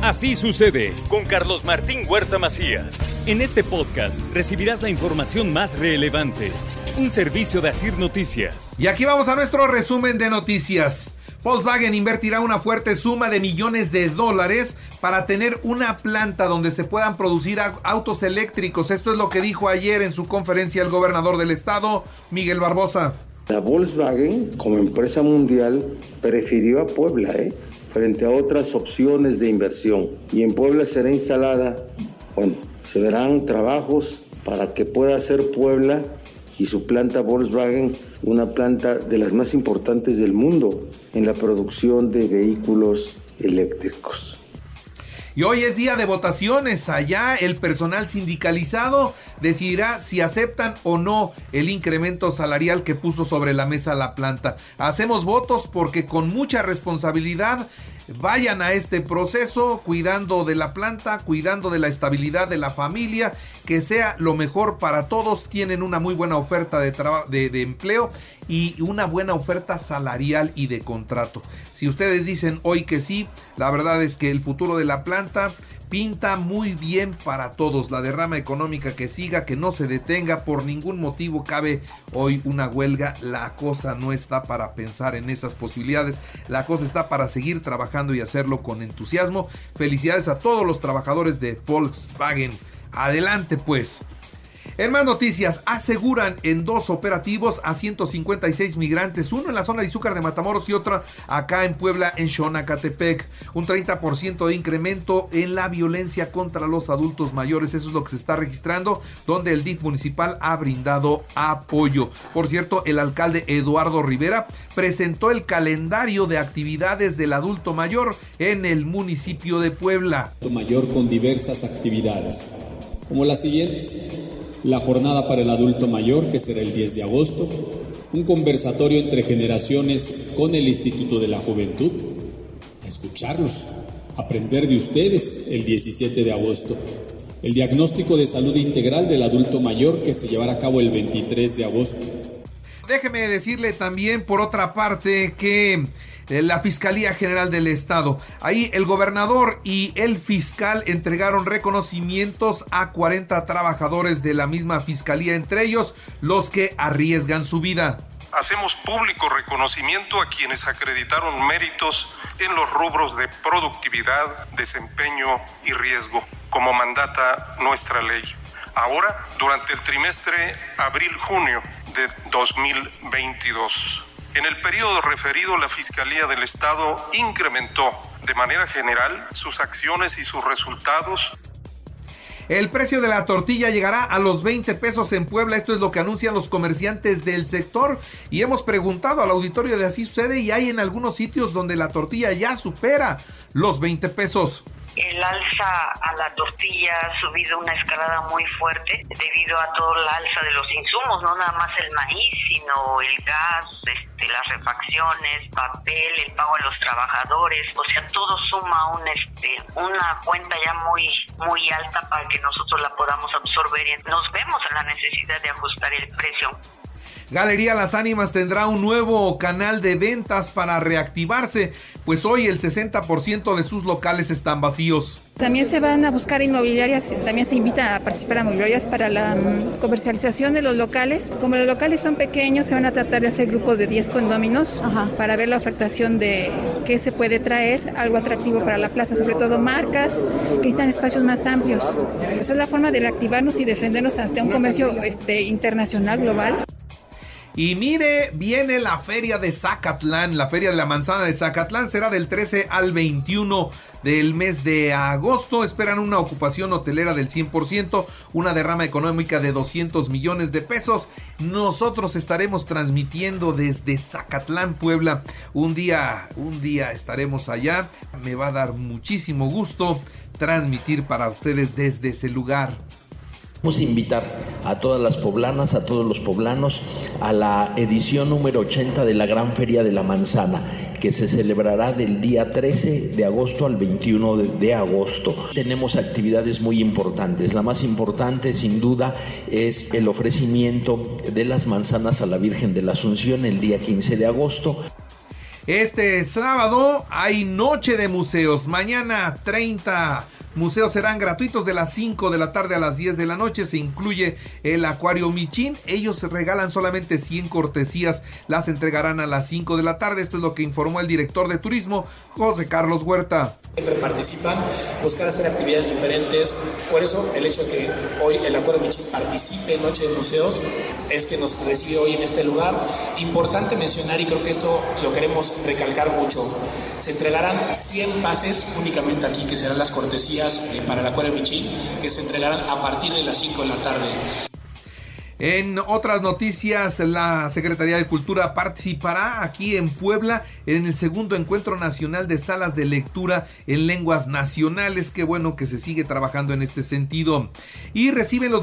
Así sucede con Carlos Martín Huerta Macías. En este podcast recibirás la información más relevante. Un servicio de Asir Noticias. Y aquí vamos a nuestro resumen de noticias. Volkswagen invertirá una fuerte suma de millones de dólares para tener una planta donde se puedan producir autos eléctricos. Esto es lo que dijo ayer en su conferencia el gobernador del estado, Miguel Barbosa. La Volkswagen, como empresa mundial, prefirió a Puebla, ¿eh? Frente a otras opciones de inversión. Y en Puebla será instalada, bueno, se verán trabajos para que pueda ser Puebla y su planta Volkswagen una planta de las más importantes del mundo en la producción de vehículos eléctricos. Y hoy es día de votaciones. Allá el personal sindicalizado decidirá si aceptan o no el incremento salarial que puso sobre la mesa la planta. Hacemos votos porque con mucha responsabilidad vayan a este proceso cuidando de la planta, cuidando de la estabilidad de la familia, que sea lo mejor para todos. Tienen una muy buena oferta de, de, de, empleo y una buena oferta salarial y de contrato. Si ustedes dicen hoy que sí, la verdad es que el futuro de la planta pinta muy bien para todos. La derrama económica que que no se detenga, por ningún motivo cabe hoy una huelga. La cosa no está para pensar en esas posibilidades. La cosa está para seguir trabajando y hacerlo con entusiasmo. Felicidades a todos los trabajadores de Volkswagen. Adelante pues. En más noticias, aseguran en dos operativos a 156 migrantes, uno en la zona de Izúcar de Matamoros y otro acá en Puebla, en Xonacatepec. Un 30% de incremento en la violencia contra los adultos mayores, eso es lo que se está registrando, donde el DIF municipal ha brindado apoyo. Por cierto, el alcalde Eduardo Rivera presentó el calendario de actividades del adulto mayor en el municipio de Puebla. Mayor con diversas actividades, como las siguientes la jornada para el adulto mayor, que será el 10 de agosto, un conversatorio entre generaciones con el Instituto de la Juventud, escucharlos, aprender de ustedes el 17 de agosto, el diagnóstico de salud integral del adulto mayor que se llevará a cabo el 23 de agosto. Déjeme decirle también, por otra parte, que la Fiscalía General del Estado. Ahí el gobernador y el fiscal entregaron reconocimientos a 40 trabajadores de la misma fiscalía, entre ellos los que arriesgan su vida. Hacemos público reconocimiento a quienes acreditaron méritos en los rubros de productividad, desempeño y riesgo, como mandata nuestra ley. Ahora, durante el trimestre abril-junio de 2022 en el periodo referido, la Fiscalía del Estado incrementó de manera general sus acciones y sus resultados el precio de la tortilla llegará a los 20 pesos en Puebla. Esto es lo que anuncian los comerciantes del sector. Y hemos preguntado al auditorio de así sucede y hay en algunos sitios donde la tortilla ya supera los 20 pesos el alza a la tortilla ha subido una escalada muy fuerte debido a toda la alza de los insumos, no nada más el maíz, sino el gas, este, las refacciones, papel, el pago a los trabajadores, o sea, todo suma un, este, una cuenta ya muy, muy alta para que nosotros la podamos absorber y nos vemos en la necesidad de ajustar el precio. Galería Las Ánimas tendrá un nuevo canal de ventas para reactivarse, pues hoy el 60% de sus locales están vacíos. También se van a buscar inmobiliarias, también se invita a participar a inmobiliarias para la mm, comercialización de los locales. Como los locales son pequeños, se van a tratar de hacer grupos de 10 condóminos para ver la ofertación de qué se puede traer, algo atractivo para la plaza, sobre todo marcas que están espacios más amplios. Esa es la forma de reactivarnos y defendernos ante un comercio este, internacional, global. Y mire, viene la feria de Zacatlán, la feria de la manzana de Zacatlán será del 13 al 21 del mes de agosto. Esperan una ocupación hotelera del 100%, una derrama económica de 200 millones de pesos. Nosotros estaremos transmitiendo desde Zacatlán, Puebla. Un día, un día estaremos allá. Me va a dar muchísimo gusto transmitir para ustedes desde ese lugar. Vamos a invitar a todas las poblanas, a todos los poblanos, a la edición número 80 de la Gran Feria de la Manzana, que se celebrará del día 13 de agosto al 21 de, agosto. Tenemos actividades muy importantes. La más importante, sin duda, es el ofrecimiento de las manzanas a la Virgen de la Asunción el día 15 de agosto. Este sábado hay Noche de Museos. Mañana 30 Museos serán gratuitos de las 5 de la tarde a las 10 de la noche. Se incluye el Acuario Michin. Ellos regalan solamente 100 cortesías. Las entregarán a las 5 de la tarde. Esto es lo que informó el director de turismo, José Carlos Huerta. Siempre participan, buscar hacer actividades diferentes. Por eso el hecho de que hoy el Acuario Michin participe en Noche de Museos es que nos recibe hoy en este lugar. Importante mencionar, y creo que esto lo queremos recalcar mucho, se entregarán 100 pases únicamente aquí, que serán las cortesías eh, para el Acuario Michín que se entregarán a partir de las 5 de la tarde. En otras noticias, la Secretaría de Cultura participará aquí en Puebla en el segundo encuentro nacional de salas de lectura en lenguas nacionales. Qué bueno que se sigue trabajando en este sentido. Y reciben los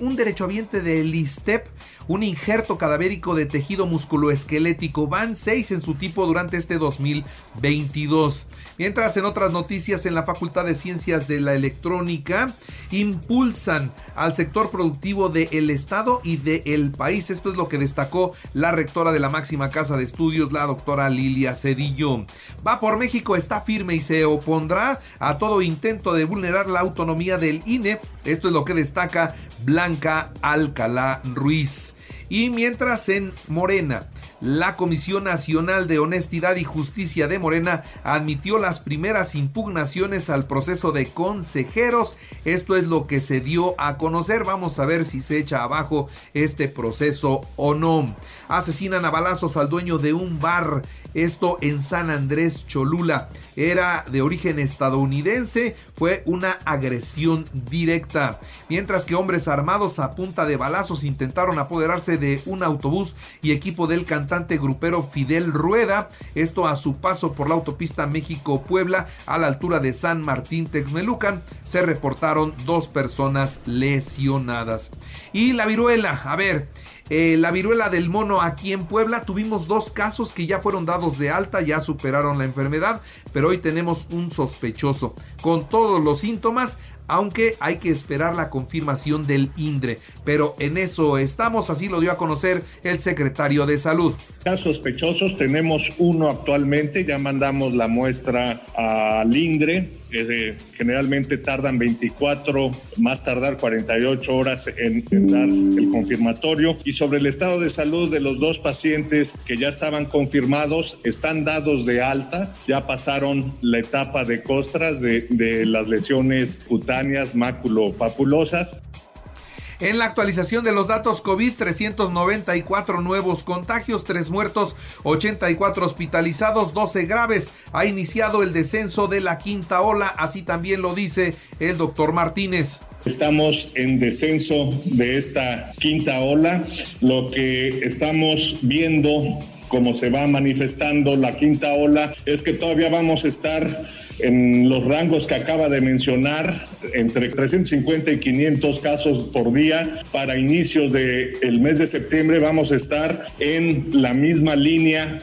un derechohabiente del ISTEP, un injerto cadavérico de tejido musculoesquelético. Van seis en su tipo durante este 2022. Mientras en otras noticias, en la Facultad de Ciencias de la Electrónica, impulsan al sector productivo del Estado y del país. Esto es lo que destacó la rectora de la máxima casa de estudios, la doctora Lilia Cedillo. Va por México, está firme y se opondrá a todo intento de vulnerar la autonomía del INE. Esto es lo que destaca Blanca Alcalá Ruiz. Y mientras en Morena, la Comisión Nacional de Honestidad y Justicia de Morena admitió las primeras impugnaciones al proceso de consejeros. Esto es lo que se dio a conocer. Vamos a ver si se echa abajo este proceso o no. Asesinan a balazos al dueño de un bar. Esto en San Andrés Cholula. Era de origen estadounidense. Fue una agresión directa. Mientras que hombres armados a punta de balazos intentaron apoderarse de un autobús y equipo del cantante grupero Fidel Rueda, esto a su paso por la autopista México-Puebla a la altura de San Martín Texmelucan, se reportaron dos personas lesionadas. Y la viruela, a ver, eh, la viruela del mono aquí en Puebla tuvimos dos casos que ya fueron dados de alta, ya superaron la enfermedad, pero hoy tenemos un sospechoso con todos los síntomas aunque hay que esperar la confirmación del INDRE. Pero en eso estamos, así lo dio a conocer el secretario de Salud. Casos sospechosos, tenemos uno actualmente, ya mandamos la muestra al INDRE generalmente tardan 24, más tardar 48 horas en, dar el confirmatorio. Y sobre el estado de salud de los dos pacientes que ya estaban confirmados, están dados de alta, ya pasaron la etapa de costras de, de las lesiones cutáneas maculopapulosas. En la actualización de los datos COVID, 394 nuevos contagios, 3 muertos, 84 hospitalizados, 12 graves. Ha iniciado el descenso de la quinta ola, así también lo dice el doctor Martínez. Estamos en descenso de esta quinta ola. Lo que estamos viendo como se va manifestando la quinta ola, es que todavía vamos a estar en los rangos que acaba de mencionar, entre 350 y 500 casos por día. Para inicios del mes de septiembre vamos a estar en la misma línea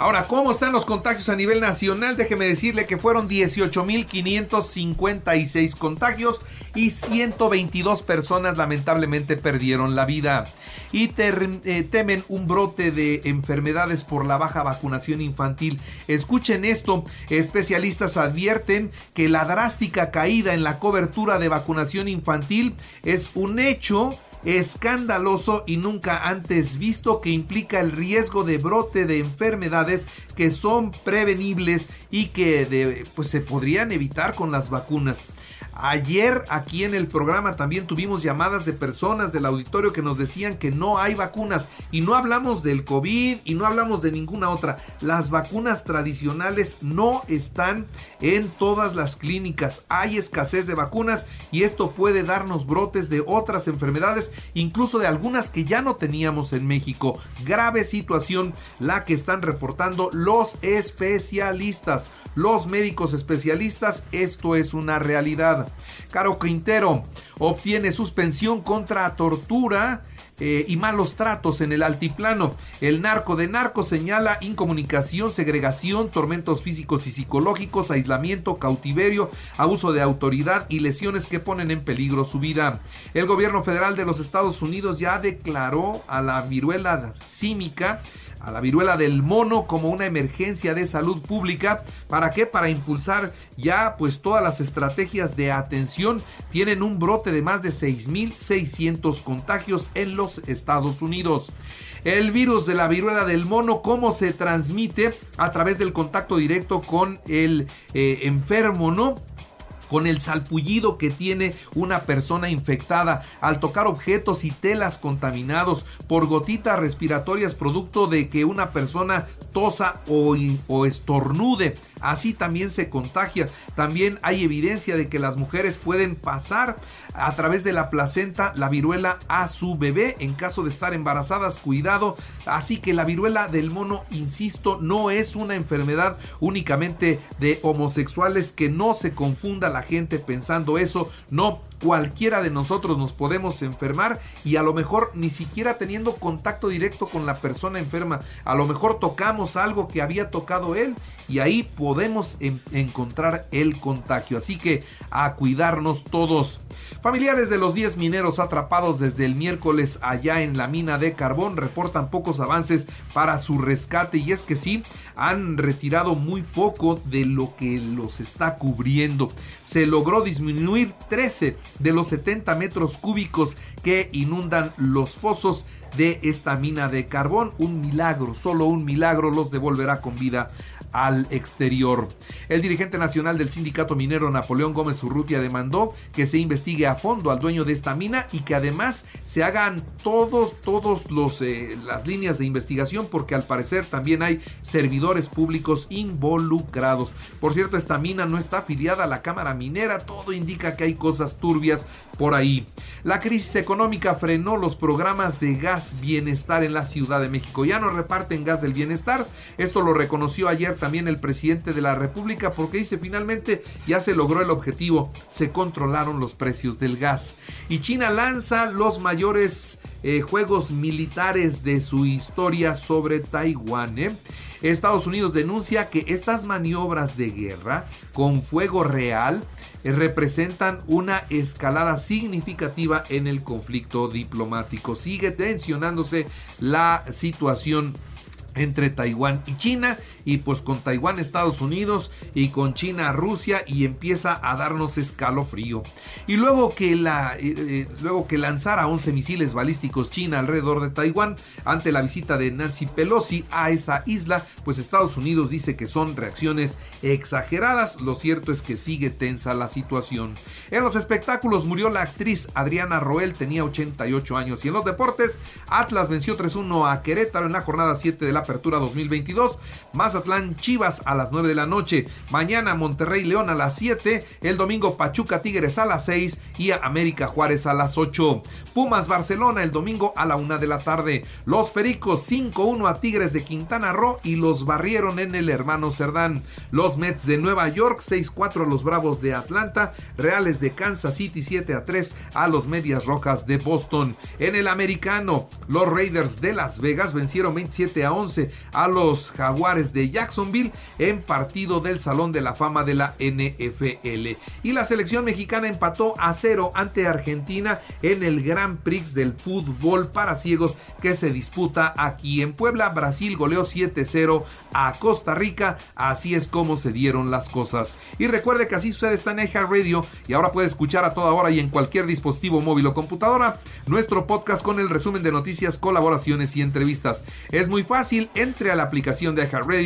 Ahora, ¿cómo están los contagios a nivel nacional? Déjeme decirle que fueron 18.556 contagios y 122 personas lamentablemente perdieron la vida. Y eh, temen un brote de enfermedades por la baja vacunación infantil. Escuchen esto, especialistas advierten que la drástica caída en la cobertura de vacunación infantil es un hecho escandaloso y nunca antes visto que implica el riesgo de brote de enfermedades que son prevenibles y que pues, se podrían evitar con las vacunas. Ayer aquí en el programa también tuvimos llamadas de personas del auditorio que nos decían que no hay vacunas y no hablamos del COVID y no hablamos de ninguna otra. Las vacunas tradicionales no están en todas las clínicas. Hay escasez de vacunas y esto puede darnos brotes de otras enfermedades, incluso de algunas que ya no teníamos en México. Grave situación la que están reportando los especialistas, los médicos especialistas. Esto es una realidad. Caro Quintero obtiene suspensión contra tortura eh, y malos tratos en el altiplano. El narco de narco señala incomunicación, segregación, tormentos físicos y psicológicos, aislamiento, cautiverio, abuso de autoridad y lesiones que ponen en peligro su vida. El gobierno federal de los Estados Unidos ya declaró a la viruela símica a la viruela del mono como una emergencia de salud pública. ¿Para qué? Para impulsar ya pues todas las estrategias de atención. Tienen un brote de más de 6.600 contagios en los Estados Unidos. El virus de la viruela del mono, ¿cómo se transmite? A través del contacto directo con el eh, enfermo, ¿no? Con el salpullido que tiene una persona infectada al tocar objetos y telas contaminados por gotitas respiratorias producto de que una persona tosa o, o, estornude. Así también se contagia. También hay evidencia de que las mujeres pueden pasar a través de la placenta la viruela a su bebé en caso de estar embarazadas. Cuidado. Así que la viruela del mono, insisto, no es una enfermedad únicamente de homosexuales. Que no se confunda la gente pensando eso. No, cualquiera de nosotros nos podemos enfermar y a lo mejor ni siquiera teniendo contacto directo con la persona enferma. A lo mejor tocamos algo que había tocado él y ahí podemos encontrar el contagio. Así que a cuidarnos todos. Familiares de los 10 mineros atrapados desde el miércoles allá en la mina de carbón reportan pocos avances para su rescate y es que sí, han retirado muy poco de lo que los está cubriendo. Se logró disminuir 13 de los 70 metros cúbicos que inundan los pozos de esta mina de carbón. Un milagro, solo un milagro los devolverá con vida al exterior. El dirigente nacional del sindicato minero Napoleón Gómez Urrutia demandó que se investigue a fondo al dueño de esta mina y que además se hagan todos, todos los eh, las líneas de investigación porque al parecer también hay servidores públicos involucrados. Por cierto, esta mina no está afiliada a la Cámara Minera, todo indica que hay cosas turbias por ahí. La crisis económica frenó los programas de gas bienestar en la Ciudad de México. Ya no reparten gas del bienestar. Esto lo reconoció ayer también el presidente de la República porque dice finalmente ya se logró el objetivo, se controlaron los precios del gas. Y China lanza los mayores eh, juegos militares de su historia sobre Taiwán. ¿eh? Estados Unidos denuncia que estas maniobras de guerra con fuego real eh, representan una escalada significativa en el conflicto diplomático. Sigue tensionándose la situación entre Taiwán y China y pues con Taiwán Estados Unidos y con China Rusia y empieza a darnos escalofrío. Y luego que la eh, eh, luego que lanzara 11 misiles balísticos China alrededor de Taiwán ante la visita de Nancy Pelosi a esa isla, pues Estados Unidos dice que son reacciones exageradas. Lo cierto es que sigue tensa la situación. En los espectáculos murió la actriz Adriana Roel, tenía 88 años y en los deportes Atlas venció 3-1 a Querétaro en la jornada 7 de la Apertura 2022. Mazatlán Chivas a las 9 de la noche. Mañana Monterrey León a las 7. El domingo Pachuca Tigres a las 6 y América Juárez a las 8. Pumas Barcelona el domingo a la 1 de la tarde. Los Pericos 5-1 a Tigres de Quintana Roo y los barrieron en el hermano Cerdán. Los Mets de Nueva York 6-4 a los Bravos de Atlanta. Reales de Kansas City 7-3 a los Medias Rojas de Boston. En el americano, los Raiders de Las Vegas vencieron 27 a 11 a los Jaguares de Jacksonville en partido del Salón de la Fama de la NFL. Y la selección mexicana empató a cero ante Argentina en el Grand Prix del fútbol para ciegos que se disputa aquí en Puebla. Brasil goleó 7-0 a Costa Rica. Así es como se dieron las cosas. Y recuerde que así sucede está en Radio y ahora puede escuchar a toda hora y en cualquier dispositivo móvil o computadora nuestro podcast con el resumen de noticias, colaboraciones y entrevistas. Es muy fácil entre a la aplicación de